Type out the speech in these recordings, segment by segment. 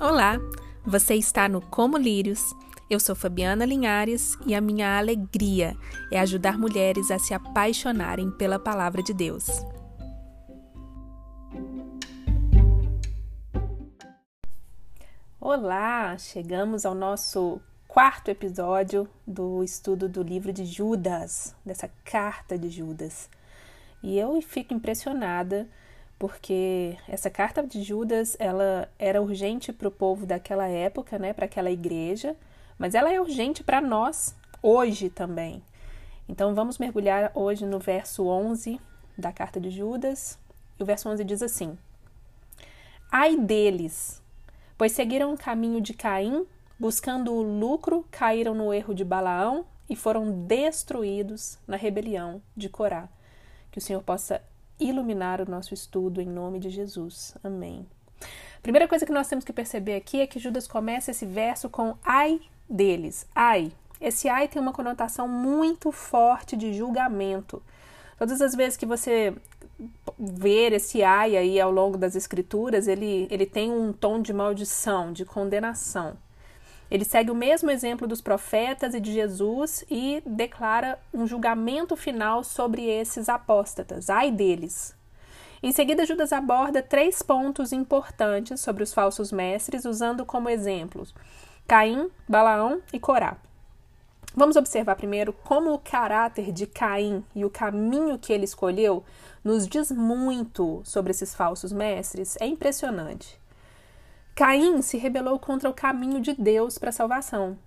Olá, você está no Como Lírios. Eu sou Fabiana Linhares e a minha alegria é ajudar mulheres a se apaixonarem pela palavra de Deus. Olá, chegamos ao nosso quarto episódio do estudo do livro de Judas, dessa carta de Judas. E eu fico impressionada porque essa carta de Judas ela era urgente para o povo daquela época, né, para aquela igreja, mas ela é urgente para nós hoje também. Então vamos mergulhar hoje no verso 11 da carta de Judas. E o verso 11 diz assim: Ai deles, pois seguiram o caminho de Caim, buscando o lucro, caíram no erro de Balaão e foram destruídos na rebelião de Corá. Que o Senhor possa iluminar o nosso estudo em nome de Jesus. Amém. Primeira coisa que nós temos que perceber aqui é que Judas começa esse verso com ai deles. Ai. Esse ai tem uma conotação muito forte de julgamento. Todas as vezes que você ver esse ai aí ao longo das escrituras, ele, ele tem um tom de maldição, de condenação. Ele segue o mesmo exemplo dos profetas e de Jesus e declara um julgamento final sobre esses apóstatas. Ai deles! Em seguida, Judas aborda três pontos importantes sobre os falsos mestres, usando como exemplos Caim, Balaão e Corá. Vamos observar primeiro como o caráter de Caim e o caminho que ele escolheu nos diz muito sobre esses falsos mestres. É impressionante. Caim se rebelou contra o caminho de Deus para a salvação.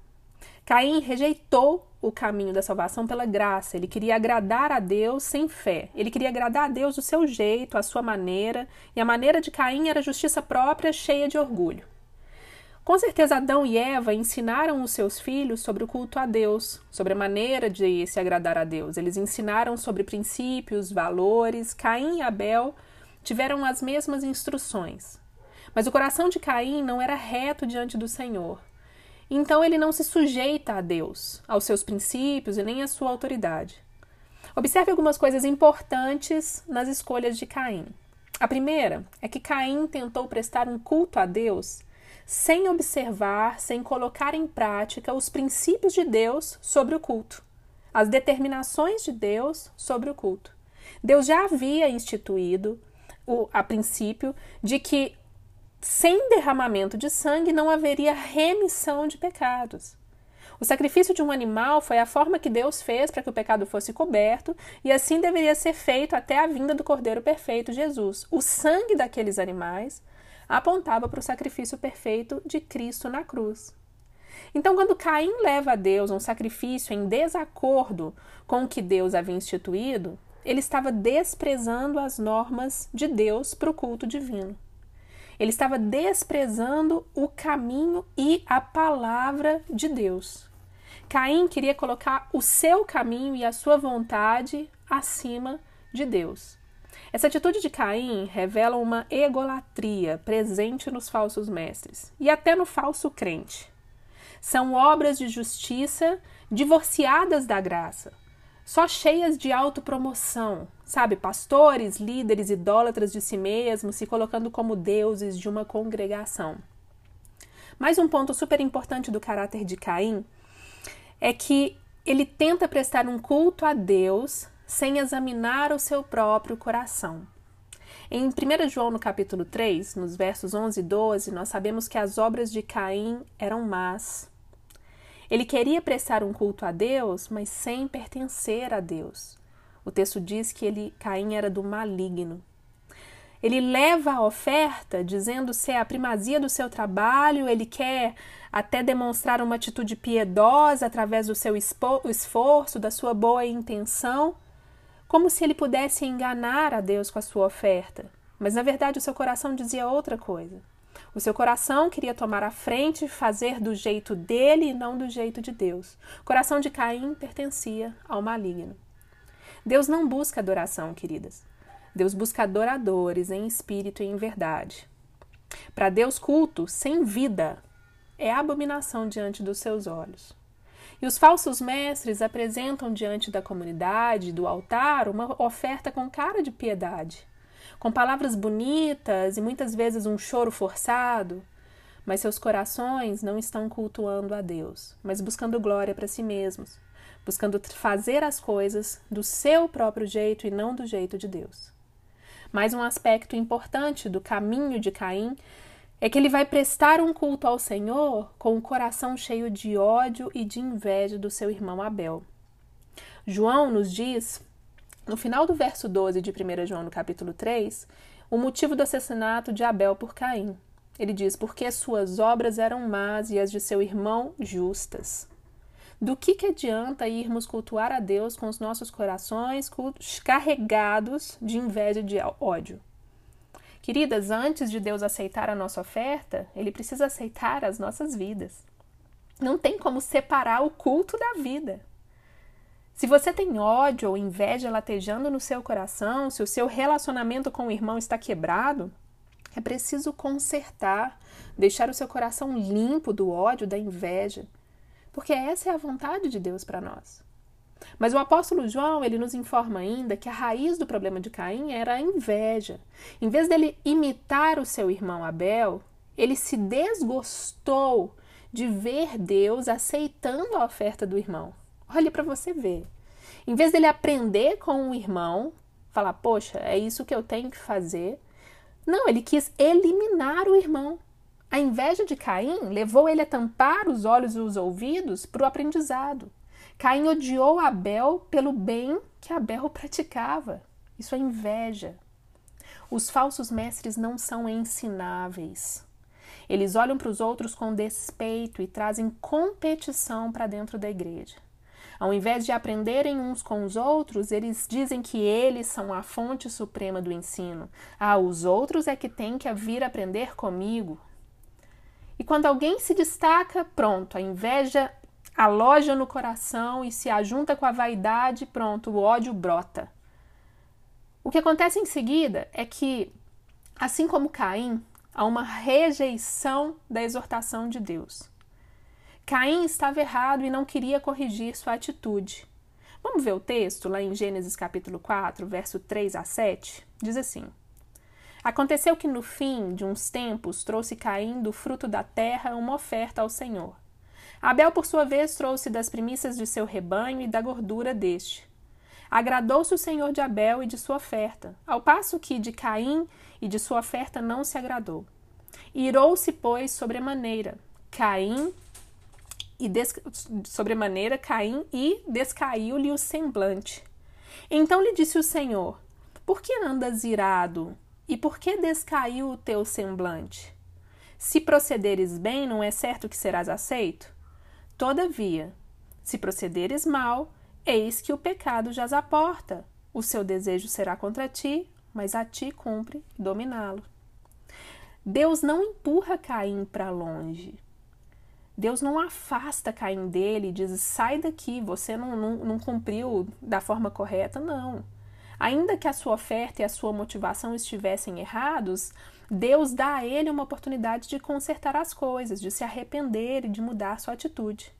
Caim rejeitou o caminho da salvação pela graça. Ele queria agradar a Deus sem fé. Ele queria agradar a Deus do seu jeito, à sua maneira, e a maneira de Caim era justiça própria, cheia de orgulho. Com certeza, Adão e Eva ensinaram os seus filhos sobre o culto a Deus, sobre a maneira de se agradar a Deus. Eles ensinaram sobre princípios, valores. Caim e Abel tiveram as mesmas instruções. Mas o coração de Caim não era reto diante do Senhor. Então ele não se sujeita a Deus, aos seus princípios e nem à sua autoridade. Observe algumas coisas importantes nas escolhas de Caim. A primeira é que Caim tentou prestar um culto a Deus sem observar, sem colocar em prática os princípios de Deus sobre o culto, as determinações de Deus sobre o culto. Deus já havia instituído o, a princípio de que sem derramamento de sangue não haveria remissão de pecados. O sacrifício de um animal foi a forma que Deus fez para que o pecado fosse coberto, e assim deveria ser feito até a vinda do Cordeiro perfeito, Jesus. O sangue daqueles animais apontava para o sacrifício perfeito de Cristo na cruz. Então, quando Caim leva a Deus um sacrifício em desacordo com o que Deus havia instituído, ele estava desprezando as normas de Deus para o culto divino. Ele estava desprezando o caminho e a palavra de Deus. Caim queria colocar o seu caminho e a sua vontade acima de Deus. Essa atitude de Caim revela uma egolatria presente nos falsos mestres e até no falso crente. São obras de justiça divorciadas da graça, só cheias de autopromoção, sabe? Pastores, líderes, idólatras de si mesmos, se colocando como deuses de uma congregação. Mais um ponto super importante do caráter de Caim é que ele tenta prestar um culto a Deus sem examinar o seu próprio coração. Em 1 João, no capítulo 3, nos versos 11 e 12, nós sabemos que as obras de Caim eram más. Ele queria prestar um culto a Deus, mas sem pertencer a Deus. O texto diz que ele, Caim era do maligno. Ele leva a oferta dizendo ser a primazia do seu trabalho, ele quer até demonstrar uma atitude piedosa através do seu esforço, da sua boa intenção, como se ele pudesse enganar a Deus com a sua oferta. Mas na verdade o seu coração dizia outra coisa. O seu coração queria tomar a frente fazer do jeito dele e não do jeito de Deus. O coração de Caim pertencia ao maligno. Deus não busca adoração, queridas. Deus busca adoradores em espírito e em verdade. Para Deus, culto sem vida é abominação diante dos seus olhos. E os falsos mestres apresentam diante da comunidade, do altar, uma oferta com cara de piedade, com palavras bonitas e muitas vezes um choro forçado, mas seus corações não estão cultuando a Deus, mas buscando glória para si mesmos, buscando fazer as coisas do seu próprio jeito e não do jeito de Deus. Mais um aspecto importante do caminho de Caim é que ele vai prestar um culto ao Senhor com o coração cheio de ódio e de inveja do seu irmão Abel. João nos diz, no final do verso 12 de 1 João, no capítulo 3, o motivo do assassinato de Abel por Caim. Ele diz: Porque suas obras eram más e as de seu irmão justas. Do que, que adianta irmos cultuar a Deus com os nossos corações carregados de inveja e de ódio? Queridas, antes de Deus aceitar a nossa oferta, Ele precisa aceitar as nossas vidas. Não tem como separar o culto da vida. Se você tem ódio ou inveja latejando no seu coração, se o seu relacionamento com o irmão está quebrado, é preciso consertar, deixar o seu coração limpo do ódio, da inveja porque essa é a vontade de Deus para nós. Mas o apóstolo João, ele nos informa ainda que a raiz do problema de Caim era a inveja. Em vez dele imitar o seu irmão Abel, ele se desgostou de ver Deus aceitando a oferta do irmão. Olha para você ver. Em vez dele aprender com o irmão, falar, poxa, é isso que eu tenho que fazer. Não, ele quis eliminar o irmão. A inveja de Caim levou ele a tampar os olhos e os ouvidos para o aprendizado. Caim odiou Abel pelo bem que Abel praticava. Isso é inveja. Os falsos mestres não são ensináveis. Eles olham para os outros com despeito e trazem competição para dentro da igreja. Ao invés de aprenderem uns com os outros, eles dizem que eles são a fonte suprema do ensino. Ah, os outros é que têm que vir aprender comigo. E quando alguém se destaca, pronto, a inveja aloja no coração e se ajunta com a vaidade, pronto, o ódio brota. O que acontece em seguida é que, assim como Caim, há uma rejeição da exortação de Deus. Caim estava errado e não queria corrigir sua atitude. Vamos ver o texto lá em Gênesis capítulo 4, verso 3 a 7? Diz assim: Aconteceu que no fim de uns tempos trouxe Caim do fruto da terra uma oferta ao Senhor. Abel, por sua vez, trouxe das primícias de seu rebanho e da gordura deste. Agradou-se o Senhor de Abel e de sua oferta, ao passo que de Caim e de sua oferta não se agradou. Irou-se, pois, sobremaneira Caim e des... sobremaneira Caim e descaiu-lhe o semblante. Então lhe disse o Senhor: Por que andas irado? E por que descaiu o teu semblante? Se procederes bem, não é certo que serás aceito? Todavia, se procederes mal, eis que o pecado jaz à porta. O seu desejo será contra ti, mas a ti cumpre dominá-lo. Deus não empurra Caim para longe. Deus não afasta Caim dele e diz: sai daqui, você não, não, não cumpriu da forma correta. Não. Ainda que a sua oferta e a sua motivação estivessem errados, Deus dá a ele uma oportunidade de consertar as coisas, de se arrepender e de mudar sua atitude.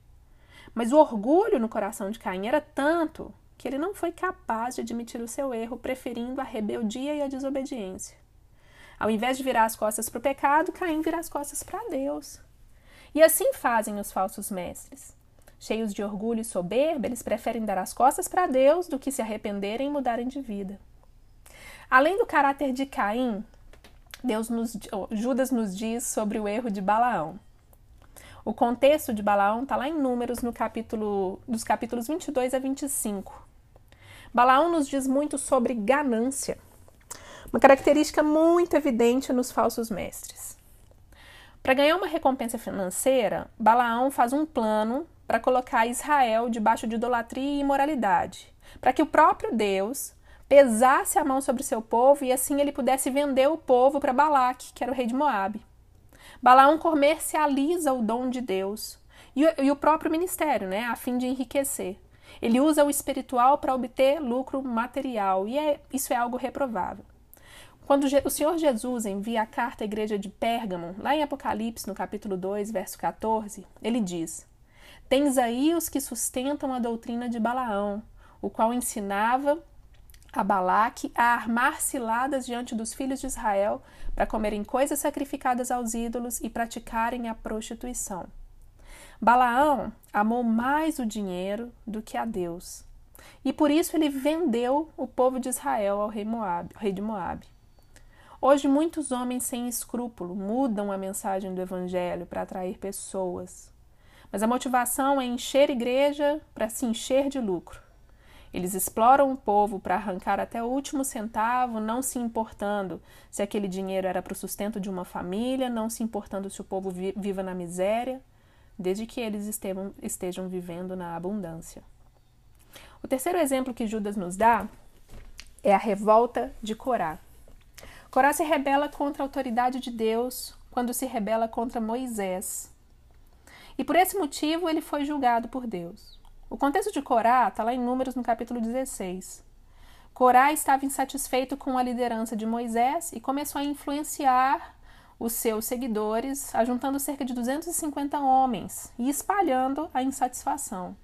Mas o orgulho no coração de Caim era tanto que ele não foi capaz de admitir o seu erro, preferindo a rebeldia e a desobediência. Ao invés de virar as costas para o pecado, Caim vira as costas para Deus. E assim fazem os falsos mestres. Cheios de orgulho e soberba, eles preferem dar as costas para Deus do que se arrependerem e mudarem de vida. Além do caráter de Caim, Deus nos, Judas nos diz sobre o erro de Balaão. O contexto de Balaão está lá em Números, no capítulo, dos capítulos 22 a 25. Balaão nos diz muito sobre ganância, uma característica muito evidente nos falsos mestres. Para ganhar uma recompensa financeira, Balaão faz um plano para colocar Israel debaixo de idolatria e imoralidade, para que o próprio Deus pesasse a mão sobre seu povo e assim ele pudesse vender o povo para Balaque, que era o rei de Moabe. Balaão comercializa o dom de Deus e o, e o próprio ministério, né, a fim de enriquecer. Ele usa o espiritual para obter lucro material e é, isso é algo reprovável. Quando o Senhor Jesus envia a carta à igreja de Pérgamo, lá em Apocalipse, no capítulo 2, verso 14, ele diz: Tens aí os que sustentam a doutrina de Balaão, o qual ensinava a Balaque a armar ciladas diante dos filhos de Israel para comerem coisas sacrificadas aos ídolos e praticarem a prostituição. Balaão amou mais o dinheiro do que a Deus, e por isso ele vendeu o povo de Israel ao rei, Moab, rei de Moabe. Hoje, muitos homens sem escrúpulo mudam a mensagem do Evangelho para atrair pessoas, mas a motivação é encher igreja para se encher de lucro. Eles exploram o povo para arrancar até o último centavo, não se importando se aquele dinheiro era para o sustento de uma família, não se importando se o povo viva na miséria, desde que eles estejam, estejam vivendo na abundância. O terceiro exemplo que Judas nos dá é a revolta de Corá. Corá se rebela contra a autoridade de Deus quando se rebela contra Moisés. E por esse motivo ele foi julgado por Deus. O contexto de Corá está lá em Números, no capítulo 16. Corá estava insatisfeito com a liderança de Moisés e começou a influenciar os seus seguidores, ajuntando cerca de 250 homens e espalhando a insatisfação.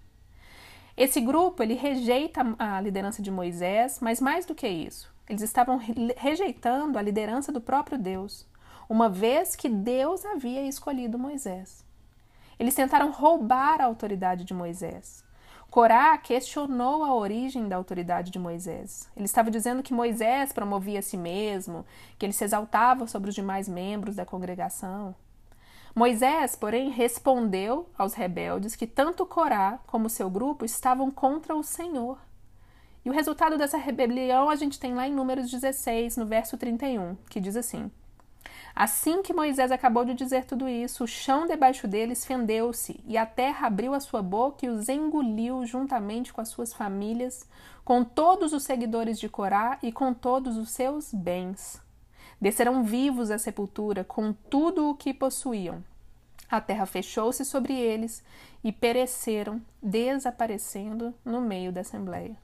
Esse grupo ele rejeita a liderança de Moisés, mas mais do que isso, eles estavam rejeitando a liderança do próprio Deus, uma vez que Deus havia escolhido Moisés. Eles tentaram roubar a autoridade de Moisés. Corá questionou a origem da autoridade de Moisés. Ele estava dizendo que Moisés promovia a si mesmo, que ele se exaltava sobre os demais membros da congregação. Moisés, porém, respondeu aos rebeldes que tanto Corá como seu grupo estavam contra o Senhor. E o resultado dessa rebelião a gente tem lá em Números 16, no verso 31, que diz assim: Assim que Moisés acabou de dizer tudo isso, o chão debaixo deles fendeu-se, e a terra abriu a sua boca e os engoliu juntamente com as suas famílias, com todos os seguidores de Corá e com todos os seus bens. Desceram vivos à sepultura com tudo o que possuíam. A terra fechou-se sobre eles e pereceram, desaparecendo no meio da assembleia.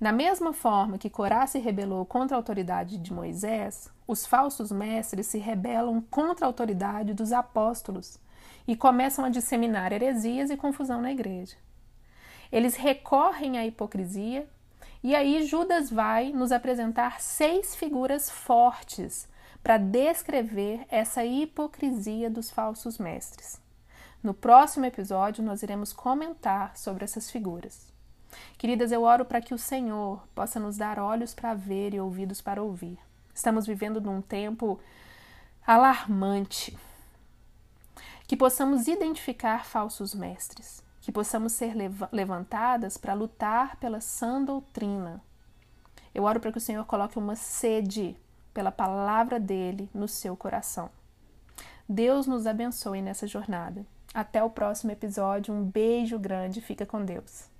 Da mesma forma que Corá se rebelou contra a autoridade de Moisés, os falsos mestres se rebelam contra a autoridade dos apóstolos e começam a disseminar heresias e confusão na igreja. Eles recorrem à hipocrisia e aí Judas vai nos apresentar seis figuras fortes para descrever essa hipocrisia dos falsos mestres. No próximo episódio, nós iremos comentar sobre essas figuras. Queridas, eu oro para que o Senhor possa nos dar olhos para ver e ouvidos para ouvir. Estamos vivendo num tempo alarmante. Que possamos identificar falsos mestres, que possamos ser levantadas para lutar pela sã doutrina. Eu oro para que o Senhor coloque uma sede pela palavra dele no seu coração. Deus nos abençoe nessa jornada. Até o próximo episódio. Um beijo grande. Fica com Deus.